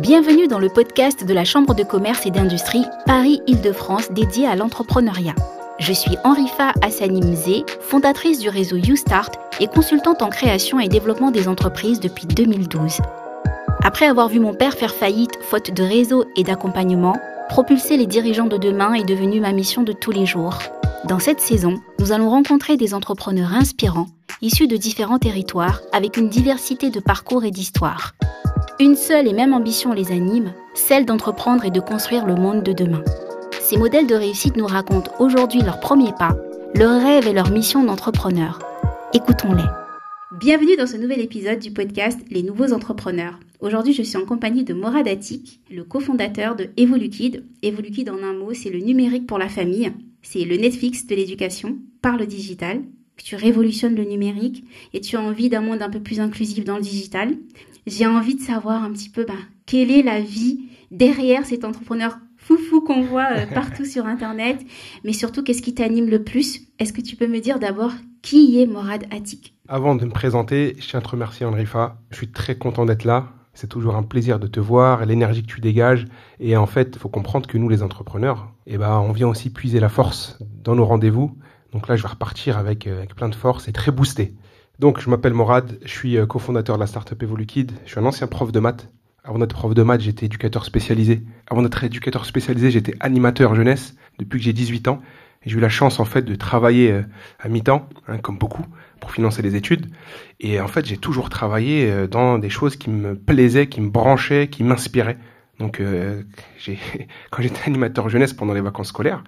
Bienvenue dans le podcast de la Chambre de commerce et d'industrie Paris-Île-de-France dédié à l'entrepreneuriat. Je suis Henrifa Hassani Mzé, fondatrice du réseau YouStart et consultante en création et développement des entreprises depuis 2012. Après avoir vu mon père faire faillite faute de réseau et d'accompagnement, propulser les dirigeants de demain est devenu ma mission de tous les jours. Dans cette saison, nous allons rencontrer des entrepreneurs inspirants, issus de différents territoires, avec une diversité de parcours et d'histoires. Une seule et même ambition les anime, celle d'entreprendre et de construire le monde de demain. Ces modèles de réussite nous racontent aujourd'hui leurs premiers pas, leurs rêves et leur mission d'entrepreneur. Écoutons-les. Bienvenue dans ce nouvel épisode du podcast Les Nouveaux Entrepreneurs. Aujourd'hui, je suis en compagnie de Morad Atik, le cofondateur de Evolukid. Evolukid, en un mot, c'est le numérique pour la famille. C'est le Netflix de l'éducation par le digital. Tu révolutionnes le numérique et tu as envie d'un monde un peu plus inclusif dans le digital j'ai envie de savoir un petit peu bah, quelle est la vie derrière cet entrepreneur foufou qu'on voit euh, partout sur Internet, mais surtout qu'est-ce qui t'anime le plus? Est-ce que tu peux me dire d'abord qui est Morad Attic Avant de me présenter, je tiens à te remercier Andrifa. Je suis très content d'être là. C'est toujours un plaisir de te voir l'énergie que tu dégages. Et en fait, il faut comprendre que nous, les entrepreneurs, eh ben, on vient aussi puiser la force dans nos rendez-vous. Donc là, je vais repartir avec, euh, avec plein de force et très boosté. Donc, je m'appelle Morad, je suis euh, cofondateur de la startup Evolukid. Je suis un ancien prof de maths. Avant d'être prof de maths, j'étais éducateur spécialisé. Avant d'être éducateur spécialisé, j'étais animateur jeunesse depuis que j'ai 18 ans. Et j'ai eu la chance, en fait, de travailler euh, à mi-temps, hein, comme beaucoup, pour financer les études. Et en fait, j'ai toujours travaillé euh, dans des choses qui me plaisaient, qui me branchaient, qui m'inspiraient. Donc, quand j'étais animateur jeunesse pendant les vacances scolaires,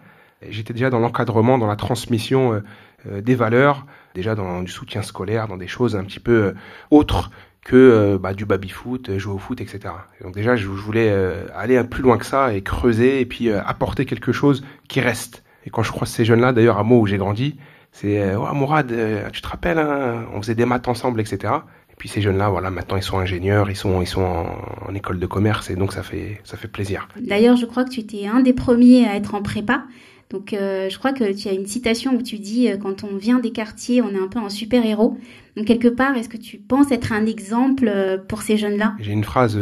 j'étais déjà dans l'encadrement, dans la transmission des valeurs, déjà dans du soutien scolaire, dans des choses un petit peu euh, autres que euh, bah, du baby-foot, jouer au foot, etc. donc déjà, je, voulais euh, aller plus loin que ça et creuser et puis apporter quelque chose qui reste. Et quand je croise ces jeunes-là, d'ailleurs, à moi où j'ai grandi, c'est oh, Mourad, tu te rappelles, hein, on faisait des maths ensemble, etc. Et puis ces jeunes-là, voilà, maintenant ils sont ingénieurs, ils sont, ils sont en, en, école de commerce et donc ça fait, ça fait plaisir. D'ailleurs, je crois que tu étais un des premiers à être en prépa. Donc euh, je crois que tu as une citation où tu dis euh, quand on vient des quartiers, on est un peu un super-héros. Donc quelque part, est-ce que tu penses être un exemple euh, pour ces jeunes-là? J'ai une phrase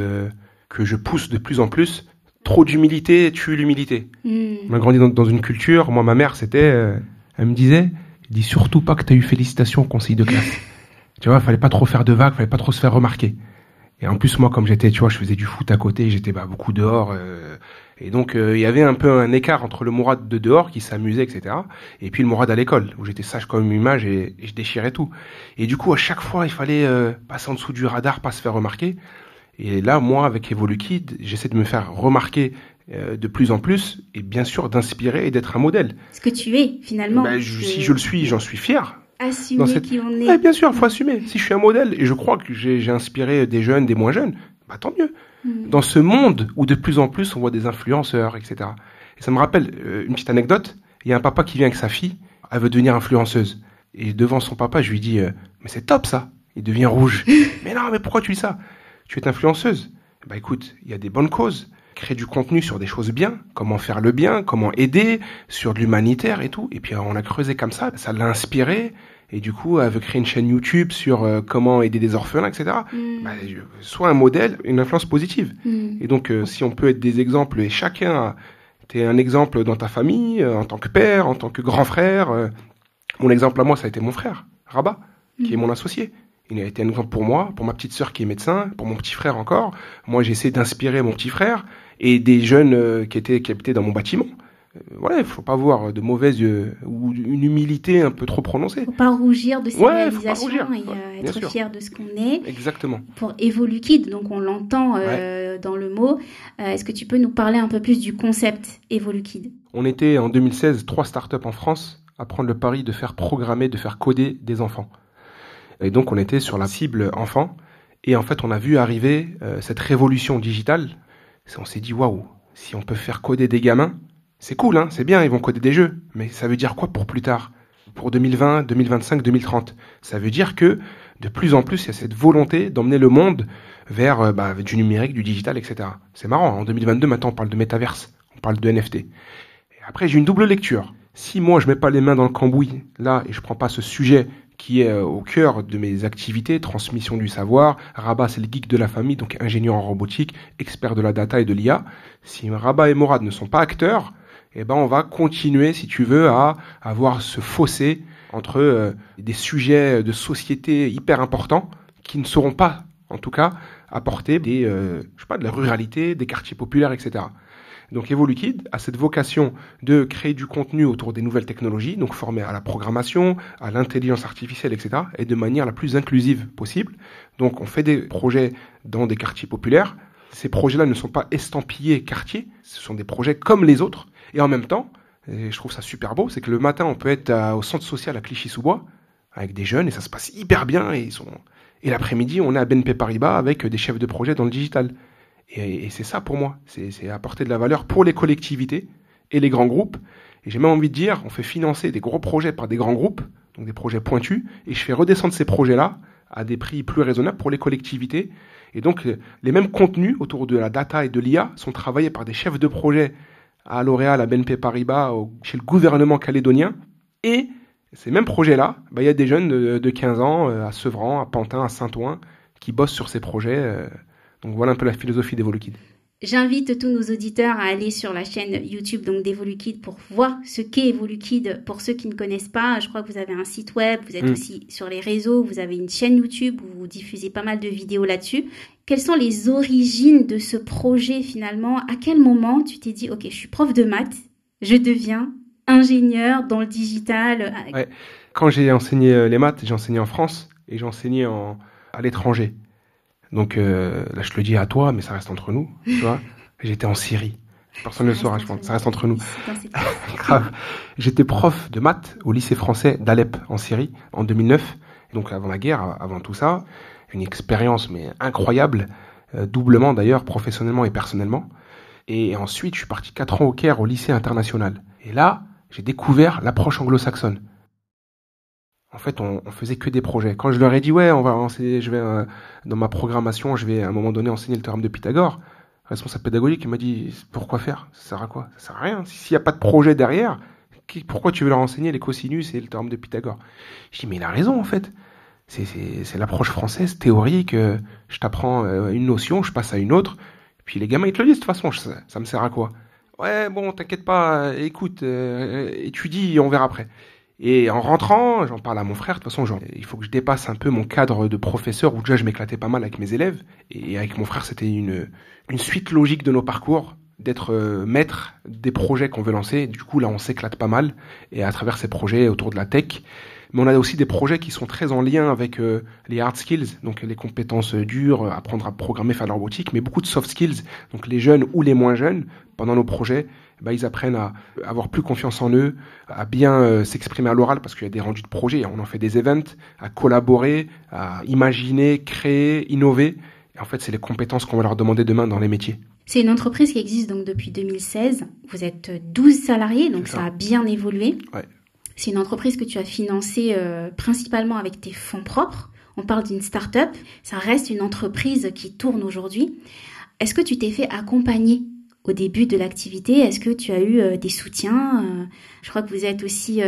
que je pousse de plus en plus. Trop d'humilité tue l'humilité. Hmm. On a grandi dans, une culture, moi ma mère c'était, elle me disait, dis surtout pas que tu as eu félicitations au conseil de classe. tu vois, fallait pas trop faire de vagues, fallait pas trop se faire remarquer. Et en plus moi comme j'étais, tu vois, je faisais du foot à côté, j'étais bah, beaucoup dehors. Et donc euh, il y avait un peu un écart entre le Mourad de dehors qui s'amusait, etc. Et puis le Mourad à l'école où j'étais sage comme une image et, je déchirais tout. Et du coup à chaque fois il fallait euh, passer en dessous du radar, pas se faire remarquer. Et là moi avec Evolukid j'essaie de me faire remarquer euh, de plus en plus et bien sûr d'inspirer et d'être un modèle. Ce que tu es finalement. Ben, si je le suis, j'en suis fier. Assumer qui on est. Ouais, bien sûr, faut assumer. Si je suis un modèle et je crois que j'ai inspiré des jeunes, des moins jeunes, bah tant mieux. Mm. dans ce monde où de plus en plus on voit des influenceurs, etc. Et ça me rappelle euh, une petite anecdote. Il y a un papa qui vient avec sa fille, elle veut devenir influenceuse. Et devant son papa, je lui dis, euh, mais c'est top ça. Il devient rouge. mais non, mais pourquoi tu dis ça Tu es influenceuse. Bah écoute, il y a des bonnes causes. Créer du contenu sur des choses bien, comment faire le bien, comment aider, sur de l'humanitaire et tout. Et puis on a creusé comme ça, ça l'a inspiré. Et du coup, elle veut créer une chaîne YouTube sur euh, comment aider des orphelins, etc. Mm. Bah, soit un modèle, une influence positive. Mm. Et donc, euh, si on peut être des exemples, et chacun, t'es un exemple dans ta famille, euh, en tant que père, en tant que grand frère. mon exemple à moi, ça a été mon frère, Rabat, qui est mm. mon associé. Il a été un exemple pour moi, pour ma petite sœur qui est médecin, pour mon petit frère encore. Moi, j'essaie d'inspirer mon petit frère et des jeunes qui étaient qui habitaient dans mon bâtiment. Euh, voilà, il faut pas avoir de mauvaises euh, ou une humilité un peu trop prononcée. Faut pas rougir de ses réalisations et euh, être fier de ce qu'on est. Exactement. Pour Evolukid, donc on l'entend dans le mot. Est-ce que tu peux nous parler un peu plus du concept Evolukid On était en 2016 trois startups en France à prendre le pari de faire programmer, de faire coder des enfants. Et donc on était sur la cible enfant. Et en fait, on a vu arriver cette révolution digitale. On s'est dit waouh, si on peut faire coder des gamins, c'est cool, hein, c'est bien, ils vont coder des jeux, mais ça veut dire quoi pour plus tard? Pour 2020, 2025, 2030 Ça veut dire que de plus en plus, il y a cette volonté d'emmener le monde vers euh, bah, du numérique, du digital, etc. C'est marrant, en 2022, maintenant, on parle de métaverse, on parle de NFT. Et après, j'ai une double lecture. Si moi, je mets pas les mains dans le cambouis, là, et je prends pas ce sujet qui est euh, au cœur de mes activités, transmission du savoir. Rabat, c'est le geek de la famille, donc ingénieur en robotique, expert de la data et de l'IA. Si Rabat et Morad ne sont pas acteurs, eh ben on va continuer, si tu veux, à avoir ce fossé entre euh, des sujets de société hyper importants qui ne seront pas, en tout cas, apporter des, euh, je sais pas, de la ruralité, des quartiers populaires, etc. Donc Evoluquid a cette vocation de créer du contenu autour des nouvelles technologies, donc formé à la programmation, à l'intelligence artificielle, etc., et de manière la plus inclusive possible. Donc on fait des projets dans des quartiers populaires. Ces projets-là ne sont pas estampillés quartiers, ce sont des projets comme les autres. Et en même temps, et je trouve ça super beau, c'est que le matin on peut être au centre social à Clichy-sous-Bois avec des jeunes et ça se passe hyper bien et sont et l'après-midi, on est à BNP Paribas avec des chefs de projet dans le digital. Et, c'est ça pour moi, c'est apporter de la valeur pour les collectivités et les grands groupes. Et j'ai même envie de dire, on fait financer des gros projets par des grands groupes, donc des projets pointus, et je fais redescendre ces projets-là à des prix plus raisonnables pour les collectivités. Et donc, les mêmes contenus autour de la data et de l'IA sont travaillés par des chefs de projet à L'Oréal, à BNP Paribas, chez le gouvernement calédonien, et ces mêmes projets-là, bah, il y a des jeunes de, 15 ans euh, à Sevran, à Pantin, à Saint-Ouen qui bossent sur ces projets. Donc voilà un peu la philosophie d'Evoluquid. J'invite tous nos auditeurs à aller sur la chaîne YouTube donc pour voir ce qu'est Evoluquid pour ceux qui ne connaissent pas. Je crois que vous avez un site web, vous êtes mm. aussi sur les réseaux, vous avez une chaîne YouTube où vous diffusez pas mal de vidéos là-dessus. Quelles sont les origines de ce projet finalement? À quel moment tu t'es dit OK, je suis prof de maths, je deviens ingénieur dans le digital? Quand j'ai enseigné euh, les maths, j'ai enseigné en France et j'ai enseigné en, à l'étranger. Donc euh, là, je te le dis à toi, mais ça reste entre nous. Tu vois J'étais en Syrie. Personne ne le saura, je pense. Ça reste entre nous. Grave. J'étais prof de maths au lycée français d'Alep en Syrie en 2009. Donc avant la guerre, avant tout ça, une expérience mais incroyable, euh, doublement d'ailleurs, professionnellement et personnellement. Et ensuite, je suis parti quatre ans au Caire au lycée international. Et là, j'ai découvert l'approche anglo-saxonne. En fait, on, on, faisait que des projets. Quand je leur ai dit ouais, on va enseigner, je vais euh, dans ma programmation, je vais à un moment donné enseigner le théorème de Pythagore. Le responsable pédagogique il m'a dit pourquoi faire? Ça sert à quoi? Ça sert à rien. S'il n'y a pas de projet derrière, pourquoi tu veux leur enseigner? Les cosinus et le théorème de Pythagore Je dis mais il a raison en fait. C'est l'approche française théorique. Euh, je t'apprends euh, une notion, je passe à une autre. Puis les gamins ils te le disent de toute façon. ça me sert à quoi? Ouais, bon, t'inquiète pas, écoute, étudie, on verra après. Et en rentrant, j'en parle à mon frère, de toute façon, genre, il faut que je dépasse un peu mon cadre de professeur, où déjà je m'éclatais pas mal avec mes élèves. Et avec mon frère, c'était une, une suite logique de nos parcours, d'être euh, maître des projets qu'on veut lancer. Du coup, là, on s'éclate pas mal. Et à travers ces projets autour de la tech, mais on a aussi des projets qui sont très en lien avec euh, les hard skills, donc les compétences dures, apprendre à programmer, faire de la robotique, mais beaucoup de soft skills, donc les jeunes ou les moins jeunes, pendant nos projets, bah, ils apprennent à avoir plus confiance en eux, à bien euh, s'exprimer à l'oral parce qu'il y a des rendus de projets, on en fait des events, à collaborer, à imaginer, créer, innover. Et en fait, c'est les compétences qu'on va leur demander demain dans les métiers. C'est une entreprise qui existe donc depuis 2016. Vous êtes 12 salariés, donc ça. a bien évolué. Ouais. C'est une entreprise que tu as financée euh, principalement avec tes fonds propres. On parle d'une start-up. Ça reste une entreprise qui tourne aujourd'hui. Est-ce que tu t'es fait accompagner au début de l'activité? Est-ce que tu as eu euh, des soutiens euh, Je crois que vous êtes aussi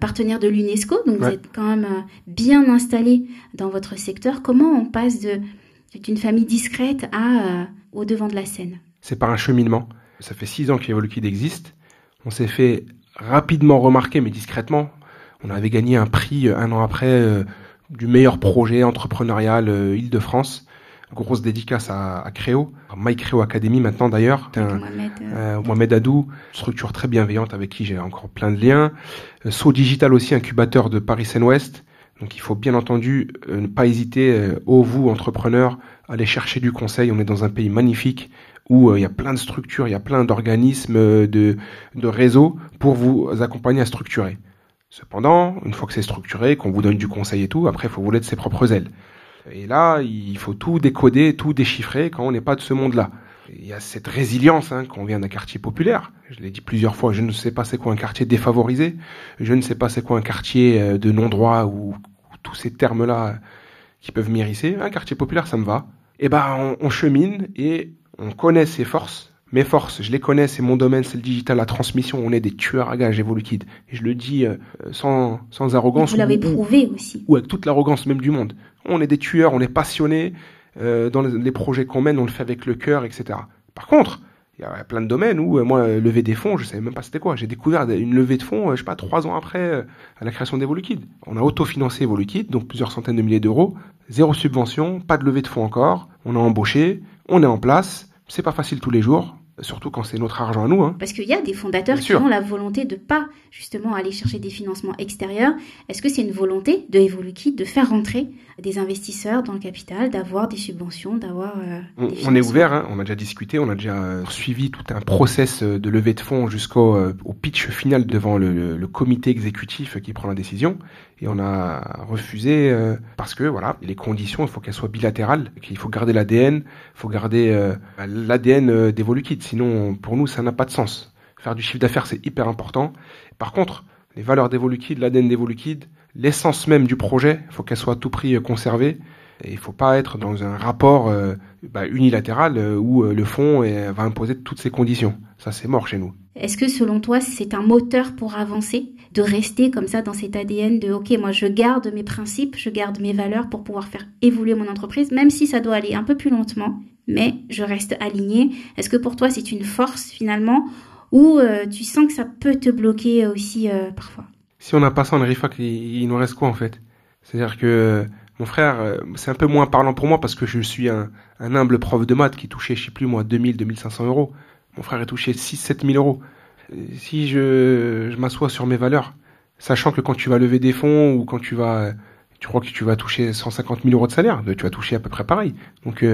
partenaire de l'UNESCO, donc vous êtes quand même bien installé dans votre secteur. Comment on passe d'une famille discrète à au devant de la scène? C'est par un cheminement. Ça fait six ans qu'Evolukid existe. On s'est fait rapidement remarqué, mais discrètement. On avait gagné un prix euh, un an après euh, du meilleur projet entrepreneurial euh, Île-de-France. Grosse dédicace à, à Créo, My Créo Academy maintenant d'ailleurs. Mohamed, Mohamed Adou, structure très bienveillante avec qui j'ai encore plein de liens. So Digital aussi, incubateur de Paris Seine-Ouest. Donc il faut bien entendu ne pas hésiter, ô vous entrepreneurs, à aller chercher du conseil. On est dans un pays magnifique où euh, il y a plein de structures, il y a plein d'organismes, euh, de, réseaux pour vous accompagner à structurer. Cependant, une fois que c'est structuré, qu'on vous donne du conseil et tout, après, il faut voler de ses propres ailes. Et là, il faut tout décoder, tout déchiffrer quand on n'est pas de ce monde-là. Il y a cette résilience hein, qu'on vient d'un quartier populaire. Je l'ai dit plusieurs fois, je ne sais pas c'est quoi un quartier défavorisé, je ne sais pas c'est quoi un quartier euh, de non-droit ou, tous ces termes-là qui peuvent m'irrisser. Un quartier populaire, ça me va. Et eh ben, on chemine et on connaît ses forces, Mes forces, je les connais, c'est mon domaine, c'est le digital, la transmission. On est des tueurs à gages Evoluquid. Et je le dis euh, sans, sans arrogance. Vous l'avez prouvé aussi. Ou avec toute l'arrogance même du monde. On est des tueurs, on est passionnés. Euh, dans les, projets qu'on mène, on le fait avec le cœur, etc. Par contre, il y a plein de domaines où euh, moi lever des fonds je savais même pas c'était quoi. J'ai découvert une levée de fonds je sais pas trois ans après à la création d'Evoluquid on a autofinancé Evoluquid donc plusieurs centaines de milliers d'euros. Zéro subvention pas de levée de fonds encore. On a embauché on est en place. C'est pas facile tous les jours surtout quand c'est notre argent à nous. Hein. Parce qu'il y a des fondateurs qui ont la volonté de pas justement aller chercher des financements extérieurs. Est-ce que c'est une volonté de Evoluki de faire rentrer des investisseurs dans le capital, d'avoir des subventions, d'avoir. Euh, on, est ouvert, hein. on a déjà discuté, on a déjà euh, suivi tout un process euh, de levée de fonds jusqu'au au pitch final devant le, le, comité exécutif qui prend la décision. Et on a refusé parce que voilà, les conditions, il faut qu'elles soient bilatérales, qu'il faut garder l'ADN, il faut garder l'ADN d'Evolukit. Sinon, pour nous, ça n'a pas de sens. Faire du chiffre d'affaires, c'est hyper important. Par contre, les valeurs d'Evoluquid, l'ADN d'Evoluquid, l'essence même du projet, il faut qu'elle soit à tout prix conservée. Il ne faut pas être dans un rapport euh, bah, unilatéral euh, où le fonds va imposer toutes ces conditions. Ça, c'est mort chez nous. Est-ce que selon toi, c'est un moteur pour avancer, de rester comme ça dans cet ADN de OK, moi je garde mes principes, je garde mes valeurs pour pouvoir faire évoluer mon entreprise, même si ça doit aller un peu plus lentement, mais je reste aligné. Est-ce que pour toi c'est une force finalement ou tu sens que ça peut te bloquer aussi parfois? Si on n'a pas ça en RIFAC, il, nous reste quoi en fait? C'est-à-dire que euh, mon frère, euh, c'est un peu moins parlant pour moi parce que je suis un, humble prof de maths qui touchait, je sais plus moi, 2000, 2500 euros. Mon frère est touché 6, 7000 euros. Euh, si je, m'assois sur mes valeurs, sachant que quand tu vas lever des fonds ou quand tu vas, tu crois que tu vas toucher 150 000 euros de salaire, tu vas toucher à peu près pareil. Donc,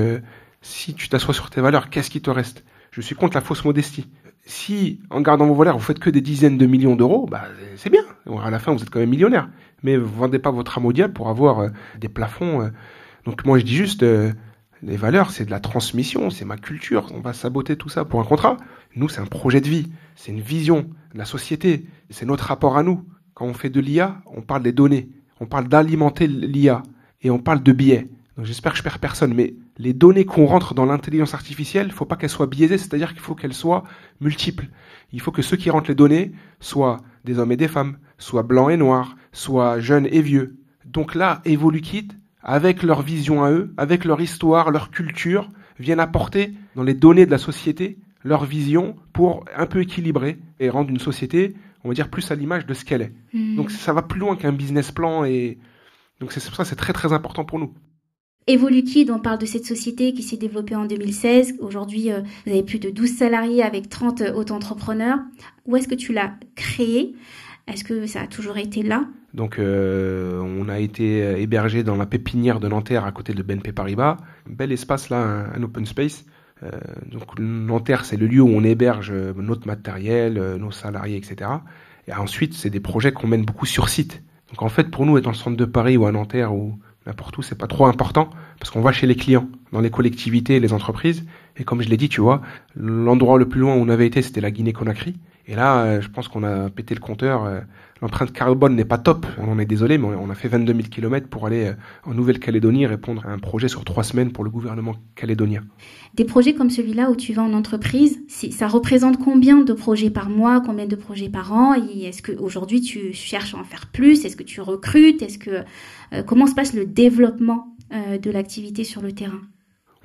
si tu t'assois sur tes valeurs, qu'est-ce qui te reste? Je suis contre la fausse modestie si en gardant vos valeurs, vous faites que des dizaines de millions d'euros, bah, c'est bien. À la fin, vous êtes quand même millionnaire. Mais vous vendez pas votre âme pour avoir euh, des plafonds. Euh. Donc moi, je dis juste, euh, les valeurs, c'est de la transmission, c'est ma culture. On va saboter tout ça pour un contrat. Nous, c'est un projet de vie, c'est une vision de la société, c'est notre rapport à nous. Quand on fait de l'IA, on parle des données, on parle d'alimenter l'IA et on parle de biais. Donc j'espère que je perds personne, mais les données qu'on rentre dans l'intelligence artificielle, il ne faut pas qu'elles soient biaisées, c'est-à-dire qu'il faut qu'elles soient multiples. Il faut que ceux qui rentrent les données soient des hommes et des femmes, soient blancs et noirs, soient jeunes et vieux. Donc là, Evolukit, avec leur vision à eux, avec leur histoire, leur culture, viennent apporter dans les données de la société leur vision pour un peu équilibrer et rendre une société, on va dire, plus à l'image de ce qu'elle est. Hmm. Donc ça va plus loin qu'un business plan et donc c'est pour ça c'est très très important pour nous. Evolukid, on parle de cette société qui s'est développée en 2016. Aujourd'hui, euh, vous avez plus de 12 salariés avec 30 euh, auto-entrepreneurs. Où est-ce que tu l'as créé Est-ce que ça a toujours été là? Donc euh, on a été hébergé dans la pépinière de Nanterre à côté de BNP Paribas. Un bel espace là, un, open space. donc Nanterre c'est le lieu où on héberge notre matériel, nos salariés, etc. Et ensuite c'est des projets qu'on mène beaucoup sur site. Donc en fait pour nous être dans le centre de Paris ou à Nanterre ou pour tout, c'est pas trop important parce qu'on va chez les clients, dans les collectivités et les entreprises. Et comme je l'ai dit, tu vois, l'endroit le plus loin où on avait été, c'était la Guinée-Conakry. Et là, euh, je pense qu'on a pété le compteur. Euh, l'empreinte carbone n'est pas top, on en est désolé, mais on a fait 22 000 km pour aller euh, en Nouvelle-Calédonie répondre à un projet sur trois semaines pour le gouvernement calédonien. Des projets comme celui-là où tu vas en entreprise, ça représente combien de projets par mois, combien de projets par an? Est-ce qu'aujourd'hui tu cherches à en faire plus? Est-ce que tu recrutes? Est-ce que comment se passe le développement de l'activité sur le terrain?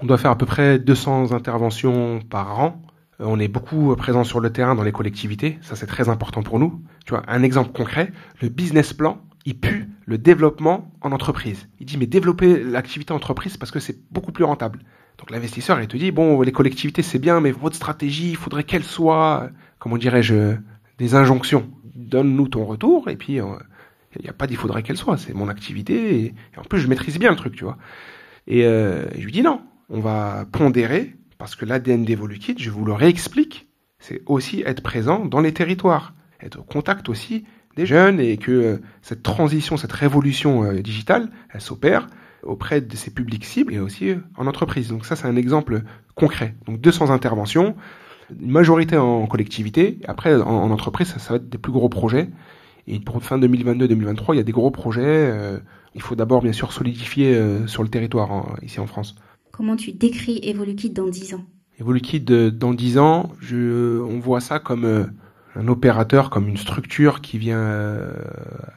On doit faire à peu près 200 interventions par an euh, on est beaucoup présent sur le terrain dans les collectivités, ça c'est très important pour nous. Tu vois, un exemple concret, le business plan, il pue le développement en entreprise. Il dit mais développer l'activité entreprise parce que c'est beaucoup plus rentable. Donc l'investisseur il te dit bon les collectivités c'est bien mais votre stratégie il faudrait qu'elle soit comment dirais-je des injonctions. Donne-nous ton retour et puis euh, il n'y a pas d'il faudrait qu'elle soit, c'est mon activité et, en plus je maîtrise bien le truc tu vois. Et euh, je lui dis non, on va pondérer parce que l'ADN d'Evolukit, je vous le réexplique, c'est aussi être présent dans les territoires, être au contact aussi des jeunes et que euh, cette transition, cette révolution euh, digitale, elle s'opère auprès de ces publics cibles et aussi euh, en entreprise. Donc ça, c'est un exemple concret. Donc 200 interventions, une majorité en collectivité, après en, entreprise, ça, va être des plus gros projets. Et pour fin 2022-2023, il y a des gros projets. il faut d'abord bien sûr solidifier sur le territoire ici en France. Comment tu décris Evolukit dans 10 ans Evoluliquide, euh, dans 10 ans, je, on voit ça comme euh, un opérateur, comme une structure qui vient euh,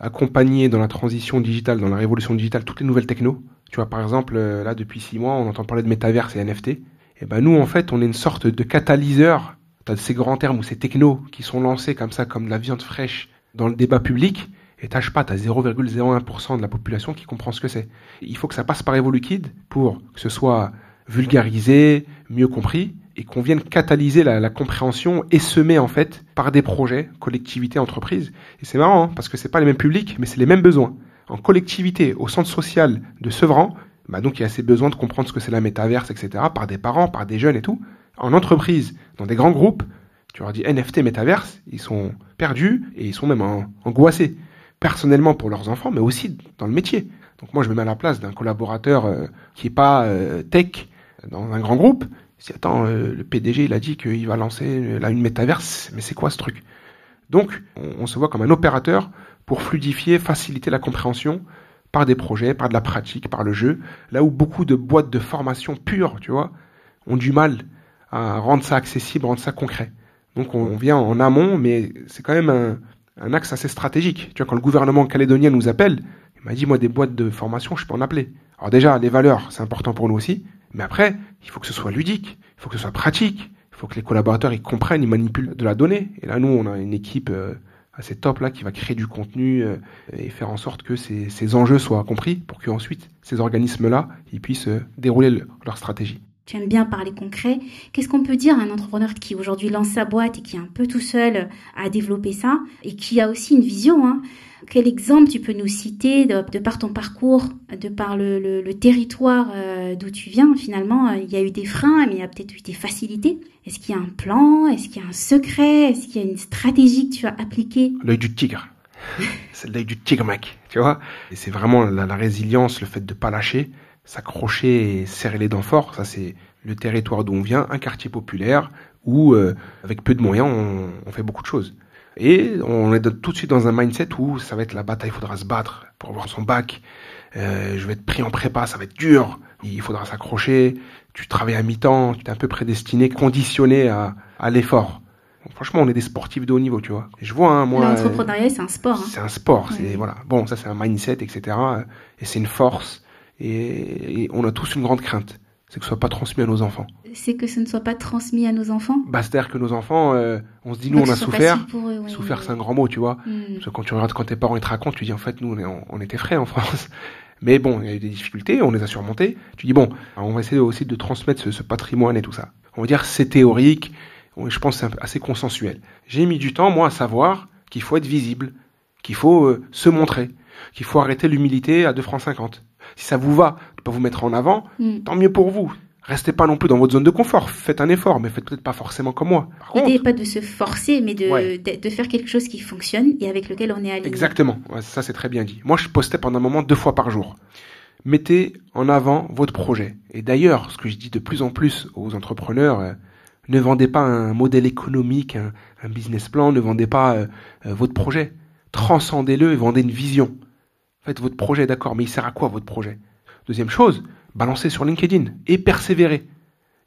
accompagner dans la transition digitale, dans la révolution digitale, toutes les nouvelles technos. Tu vois, par exemple, là, depuis 6 mois, on entend parler de métaverse et NFT. Et ben nous, en fait, on est une sorte de catalyseur. T'as ces grands termes ou ces technos qui sont lancés comme ça, comme de la viande fraîche dans le débat public. Et tâche pas, t'as 0,01% de la population qui comprend ce que c'est. Il faut que ça passe par Evoluliquide pour que ce soit vulgarisé, mieux compris, et qu'on vienne catalyser la, la, compréhension et semer en fait par des projets, collectivités, entreprises. Et c'est marrant hein, parce que c'est pas les mêmes publics, mais c'est les mêmes besoins. En collectivité, au centre social de Sevran, bah donc il y a ces besoins de comprendre ce que c'est la métaverse, etc. par des parents, par des jeunes et tout. En entreprise, dans des grands groupes, tu leur dis NFT, métaverse, ils sont perdus et ils sont même angoissés personnellement pour leurs enfants, mais aussi dans le métier. Donc moi, je me mets à la place d'un collaborateur euh, qui est pas euh, tech dans un grand groupe. Si attends, euh, le PDG, il a dit qu'il va lancer là une métaverse, mais c'est quoi ce truc? Donc, on, on, se voit comme un opérateur pour fluidifier, faciliter la compréhension par des projets, par de la pratique, par le jeu. Là où beaucoup de boîtes de formation pure, tu vois, ont du mal à rendre ça accessible, rendre ça concret. Donc on vient en amont, mais c'est quand même un, un axe assez stratégique. Tu vois, quand le gouvernement calédonien nous appelle, il m'a dit, moi, des boîtes de formation, je peux en appeler. Alors déjà, les valeurs, c'est important pour nous aussi. Mais après, il faut que ce soit ludique, il faut que ce soit pratique, il faut que les collaborateurs, ils comprennent, ils manipulent de la donnée. Et là, nous, on a une équipe euh, assez top là qui va créer du contenu euh, et faire en sorte que ces, ces enjeux soient compris pour qu'ensuite, ces organismes-là, ils puissent euh, dérouler le, leur stratégie tu aimes bien parler concret. Qu'est-ce qu'on peut dire à un entrepreneur qui aujourd'hui lance sa boîte et qui est un peu tout seul à développer ça et qui a aussi une vision hein? Quel exemple tu peux nous citer de, de par ton parcours, de par le, le, le territoire euh, d'où tu viens Finalement, euh, il y a eu des freins, mais il y a peut-être eu des facilités? Est-ce qu'il y a un plan? Est-ce qu'il y a un secret? Est-ce qu'il y a une stratégie que tu as appliquée? L'œil du tigre. c'est l'œil du tigre, mec. Tu vois? Et c'est vraiment la, la résilience, le fait de pas lâcher s'accrocher et serrer les dents fort. Ça, c'est le territoire d'où on vient, un quartier populaire où, euh, avec peu de moyens, on, on, fait beaucoup de choses. Et on est tout de suite dans un mindset où ça va être la bataille, il faudra se battre pour avoir son bac. Euh, je vais être pris en prépa, ça va être dur. Il faudra s'accrocher. Tu travailles à mi-temps, tu es un peu prédestiné, conditionné à, à l'effort. Franchement, on est des sportifs de haut niveau, tu vois. je vois, hein, moi. L'entrepreneuriat, c'est un sport. Hein. C'est un sport. Ouais. C'est voilà. Bon, ça, c'est un mindset, etc. Et c'est une force et, et, on a tous une grande crainte, c'est que ce soit pas transmis à nos enfants. C'est que ce ne soit pas transmis à nos enfants? Bah, C'est-à-dire que nos enfants, euh, on se dit, nous, on a souffert. Eux, ouais, souffert, ouais. c'est un grand mot, tu vois. Mm. Parce que quand tu regardes, quand tes parents ils te racontent, tu dis, en fait, nous, on, on était frais en France. Mais bon, il y a eu des difficultés, on les a surmontées. Tu dis, bon, on va essayer aussi de transmettre ce, ce patrimoine et tout ça. On va dire, c'est théorique, je pense c'est assez consensuel. J'ai mis du temps, moi, à savoir qu'il faut être visible, qu'il faut euh, se montrer, qu'il faut arrêter l'humilité à 2 francs 50 si ça vous va de pas vous mettre en avant, mm. tant mieux pour vous. Restez pas non plus dans votre zone de confort. Faites un effort, mais faites peut-être pas forcément comme moi. L'idée pas de se forcer, mais de, ouais. de, de, faire quelque chose qui fonctionne et avec lequel on est aligné. Exactement. Ouais, ça, c'est très bien dit. Moi, je postais pendant un moment deux fois par jour. Mettez en avant votre projet. Et d'ailleurs, ce que je dis de plus en plus aux entrepreneurs, euh, ne vendez pas un modèle économique, un, un business plan, ne vendez pas euh, euh, votre projet. Transcendez-le et vendez une vision. Faites votre projet, d'accord, mais il sert à quoi votre projet? Deuxième chose, balancez sur LinkedIn et persévérez.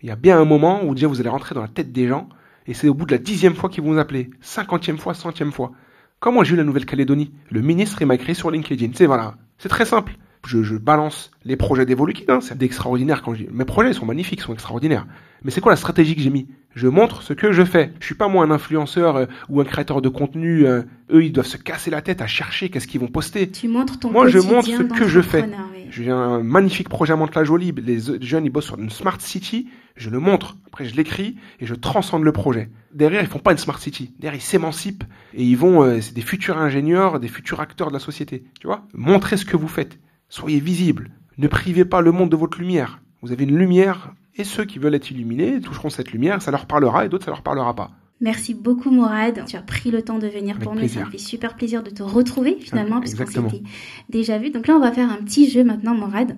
Il y a bien un moment où déjà vous allez rentrer dans la tête des gens et c'est au bout de la dixième fois qu'ils vont vous appeler, cinquantième fois, centième fois. Comment j'ai eu la Nouvelle-Calédonie Le ministre m'a créé sur LinkedIn. C'est voilà, c'est très simple. Je, je, balance les projets d'Evoluquid, hein, c'est extraordinaire quand je dis. Mes projets sont magnifiques, sont extraordinaires. Mais c'est quoi la stratégie que j'ai mis? Je montre ce que je fais. Je suis pas moi un influenceur euh, ou un créateur de contenu. Euh, eux, ils doivent se casser la tête à chercher qu'est-ce qu'ils vont poster. Tu montres ton Moi, je montre ce que je fais. Oui. J'ai un magnifique projet à Mantes-la-Jolie. Les jeunes, ils bossent sur une smart city. Je le montre. Après, je l'écris et je transcende le projet. Derrière, ils font pas une smart city. Derrière, ils s'émancipent et ils vont. Euh, c'est des futurs ingénieurs, des futurs acteurs de la société. Tu vois? Montrez ce que vous faites. Soyez visible. Ne privez pas le monde de votre lumière. Vous avez une lumière et ceux qui veulent être illuminés toucheront cette lumière, ça leur parlera et d'autres ça leur parlera pas. Merci beaucoup Mourad, tu as pris le temps de venir Avec pour plaisir. nous, ça me fait super plaisir de te retrouver finalement, ah, puisqu'on s'était déjà vu. Donc là on va faire un petit jeu maintenant Mourad.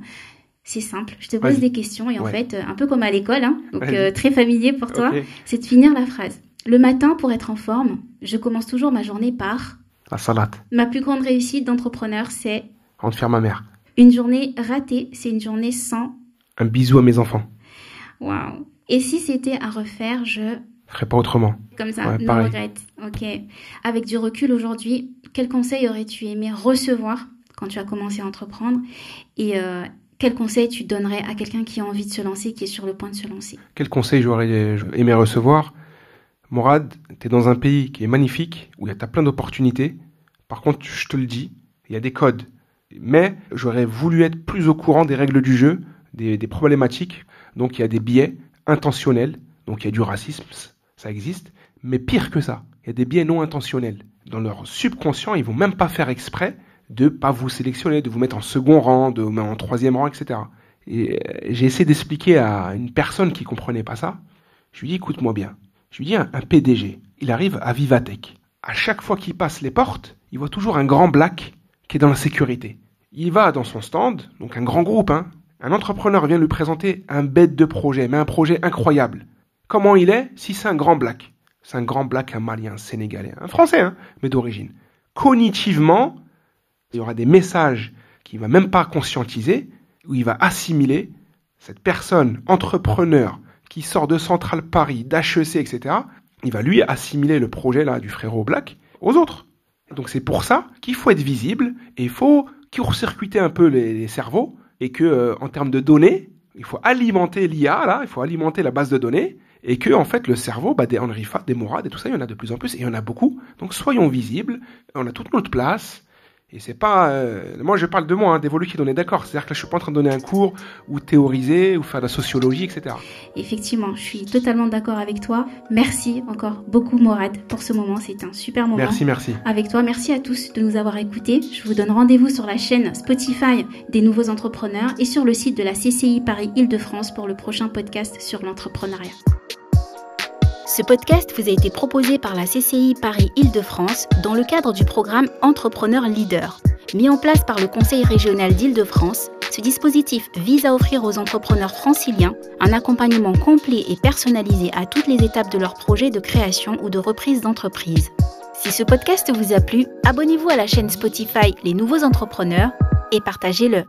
C'est simple, je te pose des questions et en ouais. fait, un peu comme à l'école, hein, donc euh, très familier pour toi, okay. c'est de finir la phrase. Le matin, pour être en forme, je commence toujours ma journée par... La salade. Ma plus grande réussite d'entrepreneur, c'est... Rendre fier ma mère. Une journée ratée, c'est une journée sans... Un bisou à mes enfants. Waouh. Et si c'était à refaire, je ferais pas autrement. Comme ça, non regrette. Ok. Avec du recul aujourd'hui, quel conseil aurais-tu aimé recevoir quand tu as commencé à entreprendre Et euh, quel conseil tu donnerais à quelqu'un qui a envie de se lancer, qui est sur le point de se lancer? Quel conseil j'aurais aimé recevoir? Morad, tu es dans un pays qui est magnifique, où il y a plein d'opportunités. Par contre, je te le dis, il y a des codes. Mais j'aurais voulu être plus au courant des règles du jeu, des, problématiques. Donc il y a des biais intentionnels, donc il y a du racisme, ça existe, mais pire que ça, il y a des biais non intentionnels. Dans leur subconscient, ils vont même pas faire exprès de pas vous sélectionner, de vous mettre en second rang, de en troisième rang, etc. Et euh, j'ai essayé d'expliquer à une personne qui comprenait pas ça. Je lui dis, écoute-moi bien. Je lui dis, un, un PDG, il arrive à Vivatech. À chaque fois qu'il passe les portes, il voit toujours un grand black qui est dans la sécurité. Il va dans son stand, donc un grand groupe, hein. Un entrepreneur vient lui présenter un bête de projet, mais un projet incroyable. Comment il est? Si c'est un grand black. C'est un grand black, un malien, un sénégalais, un français, hein, mais d'origine. Cognitivement, il y aura des messages qu'il va même pas conscientiser, où il va assimiler cette personne, entrepreneur, qui sort de Central Paris, d'HEC, etc. Il va lui assimiler le projet là du frérot Black aux autres. Donc c'est pour ça qu'il faut être visible et il faut court-circuiter un peu les, cerveaux et que euh, en termes de données, il faut alimenter l'IA là, il faut alimenter la base de données et que en fait le cerveau, bah, des Henri Fat, des Mourad et tout ça, il y en a de plus en plus et il y en a beaucoup. Donc soyons visibles, on a toute notre place. Et c'est pas, euh, moi je parle de moi, hein, d'évoluer qui on est d'accord. C'est-à-dire que là je suis pas en train de donner un cours ou théoriser ou faire de la sociologie, etc. Effectivement, je suis totalement d'accord avec toi. Merci encore beaucoup Mourad pour ce moment. C'était un super moment. Merci, merci. Avec toi, merci à tous de nous avoir écoutés. Je vous donne rendez-vous sur la chaîne Spotify des nouveaux entrepreneurs et sur le site de la CCI Paris Île-de-France pour le prochain podcast sur l'entrepreneuriat. Ce podcast vous a été proposé par la CCI Paris-Île-de-France dans le cadre du programme Entrepreneur Leader. Mis en place par le Conseil régional d'Île-de-France, ce dispositif vise à offrir aux entrepreneurs franciliens un accompagnement complet et personnalisé à toutes les étapes de leur projet de création ou de reprise d'entreprise. Si ce podcast vous a plu, abonnez-vous à la chaîne Spotify Les Nouveaux Entrepreneurs et partagez-le.